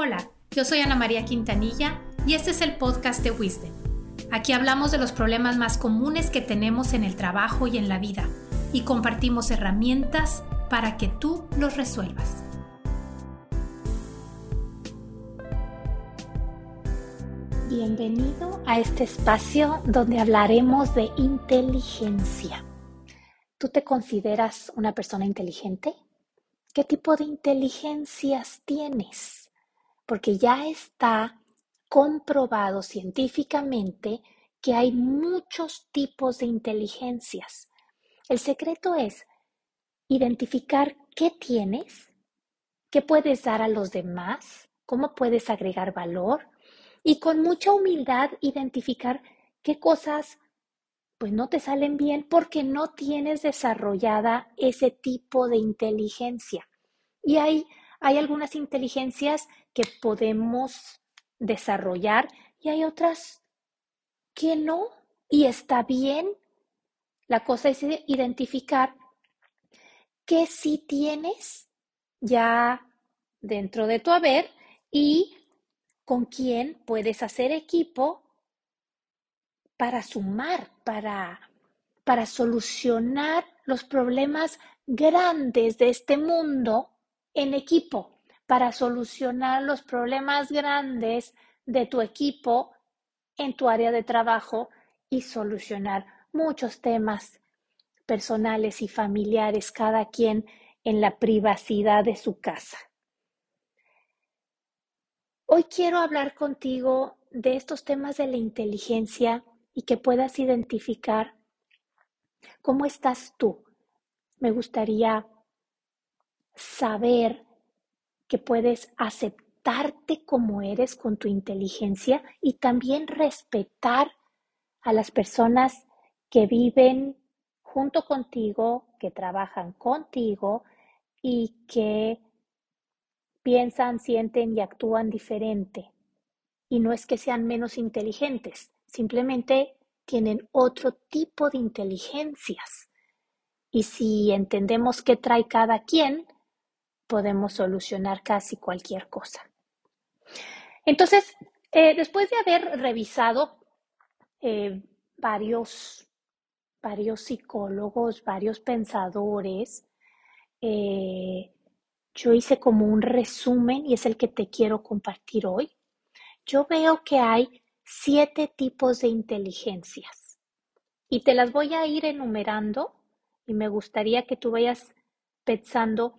Hola, yo soy Ana María Quintanilla y este es el podcast de Wisdom. Aquí hablamos de los problemas más comunes que tenemos en el trabajo y en la vida y compartimos herramientas para que tú los resuelvas. Bienvenido a este espacio donde hablaremos de inteligencia. ¿Tú te consideras una persona inteligente? ¿Qué tipo de inteligencias tienes? Porque ya está comprobado científicamente que hay muchos tipos de inteligencias. El secreto es identificar qué tienes, qué puedes dar a los demás, cómo puedes agregar valor y con mucha humildad identificar qué cosas pues no te salen bien porque no tienes desarrollada ese tipo de inteligencia. Y hay, hay algunas inteligencias que podemos desarrollar y hay otras que no. Y está bien. La cosa es identificar qué sí tienes ya dentro de tu haber y con quién puedes hacer equipo para sumar, para, para solucionar los problemas grandes de este mundo en equipo, para solucionar los problemas grandes de tu equipo en tu área de trabajo y solucionar muchos temas personales y familiares, cada quien en la privacidad de su casa. Hoy quiero hablar contigo de estos temas de la inteligencia y que puedas identificar cómo estás tú. Me gustaría saber que puedes aceptarte como eres con tu inteligencia y también respetar a las personas que viven junto contigo, que trabajan contigo y que piensan, sienten y actúan diferente. Y no es que sean menos inteligentes, simplemente tienen otro tipo de inteligencias. Y si entendemos qué trae cada quien, podemos solucionar casi cualquier cosa. Entonces, eh, después de haber revisado eh, varios, varios psicólogos, varios pensadores, eh, yo hice como un resumen y es el que te quiero compartir hoy. Yo veo que hay siete tipos de inteligencias y te las voy a ir enumerando y me gustaría que tú vayas pensando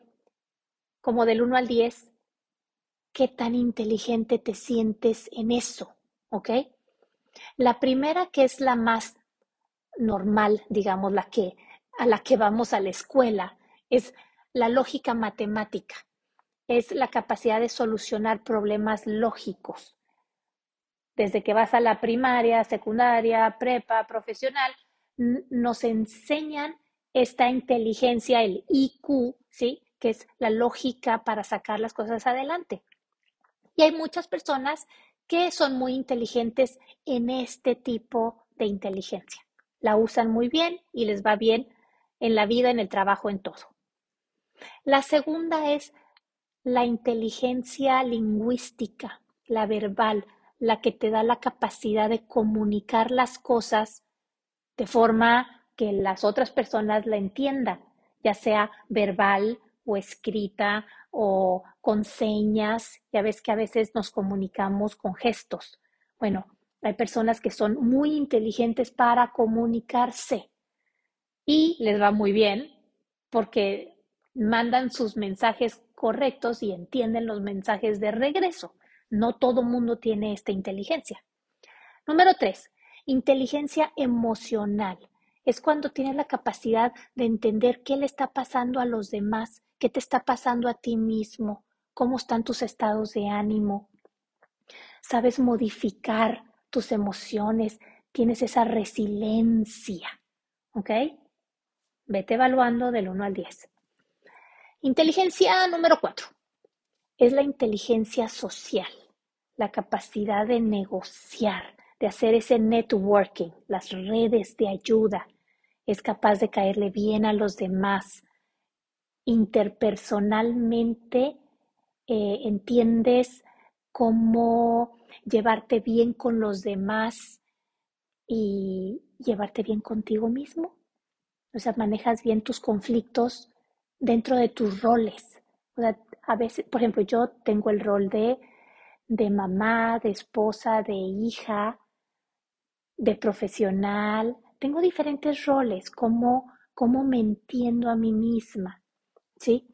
como del 1 al 10 qué tan inteligente te sientes en eso, ¿ok? La primera que es la más normal, digamos, la que a la que vamos a la escuela, es la lógica matemática es la capacidad de solucionar problemas lógicos. Desde que vas a la primaria, secundaria, prepa, profesional, nos enseñan esta inteligencia, el IQ, ¿sí? Que es la lógica para sacar las cosas adelante. Y hay muchas personas que son muy inteligentes en este tipo de inteligencia. La usan muy bien y les va bien en la vida, en el trabajo, en todo. La segunda es la inteligencia lingüística, la verbal, la que te da la capacidad de comunicar las cosas de forma que las otras personas la entiendan, ya sea verbal o escrita o con señas. Ya ves que a veces nos comunicamos con gestos. Bueno, hay personas que son muy inteligentes para comunicarse y les va muy bien porque mandan sus mensajes correctos y entienden los mensajes de regreso. No todo mundo tiene esta inteligencia. Número tres, inteligencia emocional. Es cuando tienes la capacidad de entender qué le está pasando a los demás, qué te está pasando a ti mismo, cómo están tus estados de ánimo. Sabes modificar tus emociones, tienes esa resiliencia. ¿Ok? Vete evaluando del 1 al 10. Inteligencia número cuatro es la inteligencia social, la capacidad de negociar, de hacer ese networking, las redes de ayuda. Es capaz de caerle bien a los demás. Interpersonalmente eh, entiendes cómo llevarte bien con los demás y llevarte bien contigo mismo. O sea, manejas bien tus conflictos dentro de tus roles. O sea, a veces, por ejemplo, yo tengo el rol de, de mamá, de esposa, de hija, de profesional. Tengo diferentes roles, cómo, cómo me entiendo a mí misma. ¿Sí?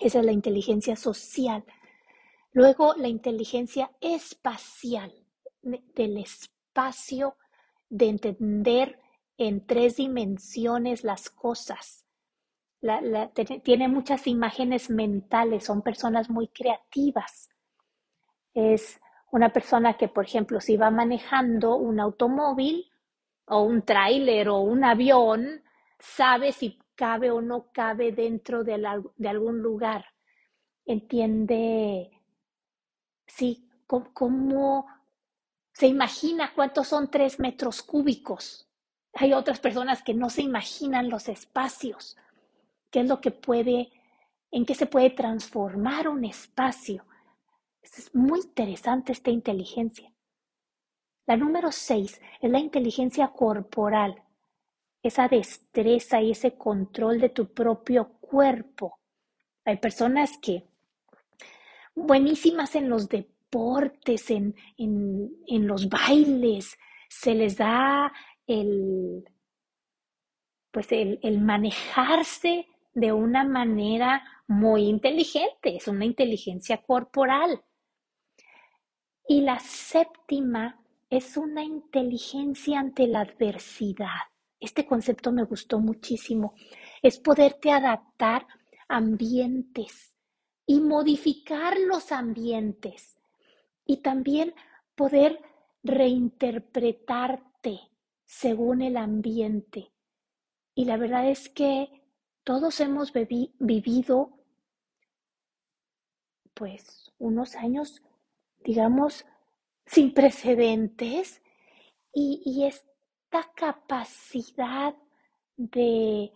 Esa es la inteligencia social. Luego, la inteligencia espacial, del espacio, de entender en tres dimensiones las cosas. tiene muchas imágenes mentales, son personas muy creativas. Es una persona que, por ejemplo, si va manejando un automóvil o un tráiler o un avión, sabe si cabe o no cabe dentro de, de algún lugar. Entiende, sí, cómo, se imagina cuántos son tres metros cúbicos. Hay otras personas que no se imaginan los espacios, qué es lo que puede, en qué se puede transformar un espacio. Es muy interesante esta inteligencia. La número seis es la inteligencia corporal, esa destreza y ese control de tu propio cuerpo. Hay personas que buenísimas en los deportes, en, en los bailes, se les da el, pues el, el manejarse de una manera muy inteligente, es una inteligencia corporal. Y la séptima es una inteligencia ante la adversidad. Este concepto me gustó muchísimo. Es poderte adaptar a ambientes y modificar los ambientes y también poder reinterpretarte según el ambiente. Y la verdad es que todos hemos vivido pues unos años, digamos, sin precedentes y, y esta capacidad de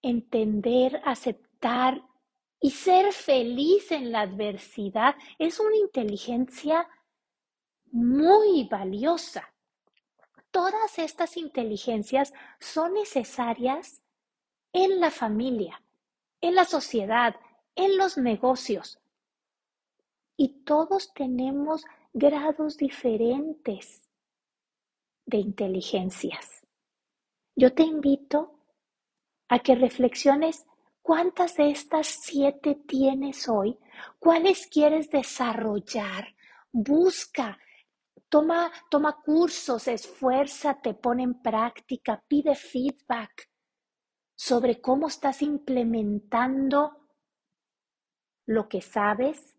entender, aceptar y ser feliz en la adversidad es una inteligencia muy valiosa todas estas inteligencias son necesarias en la familia, en la sociedad, en los negocios. Y todos tenemos grados diferentes de inteligencias. Yo te invito a que reflexiones cuántas de estas siete tienes hoy, cuáles quieres desarrollar. Busca Toma, toma cursos, esfuérzate, pone en práctica, pide feedback sobre cómo estás implementando lo que sabes,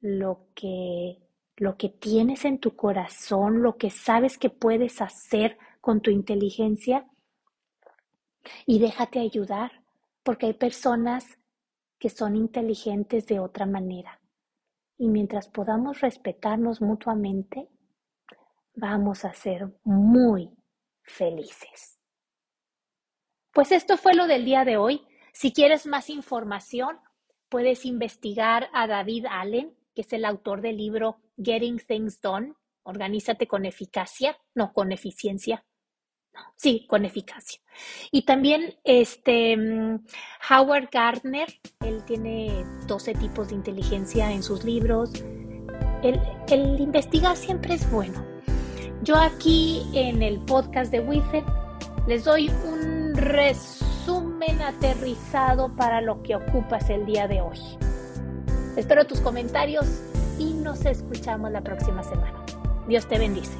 lo que, lo que tienes en tu corazón, lo que sabes que puedes hacer con tu inteligencia y déjate ayudar, porque hay personas que son inteligentes de otra manera y mientras podamos respetarnos mutuamente, vamos a ser muy felices. Pues esto fue lo del día de hoy. Si quieres más información, puedes investigar a David Allen, que es el autor del libro Getting Things Done, Organízate con eficacia, no con eficiencia. sí, con eficacia. Y también este mm, Howard Gardner, él tiene 12 tipos de inteligencia en sus libros. El, el investigar siempre es bueno. Yo aquí en el podcast de Wizard les doy un resumen aterrizado para lo que ocupas el día de hoy. Espero tus comentarios y nos escuchamos la próxima semana. Dios te bendice.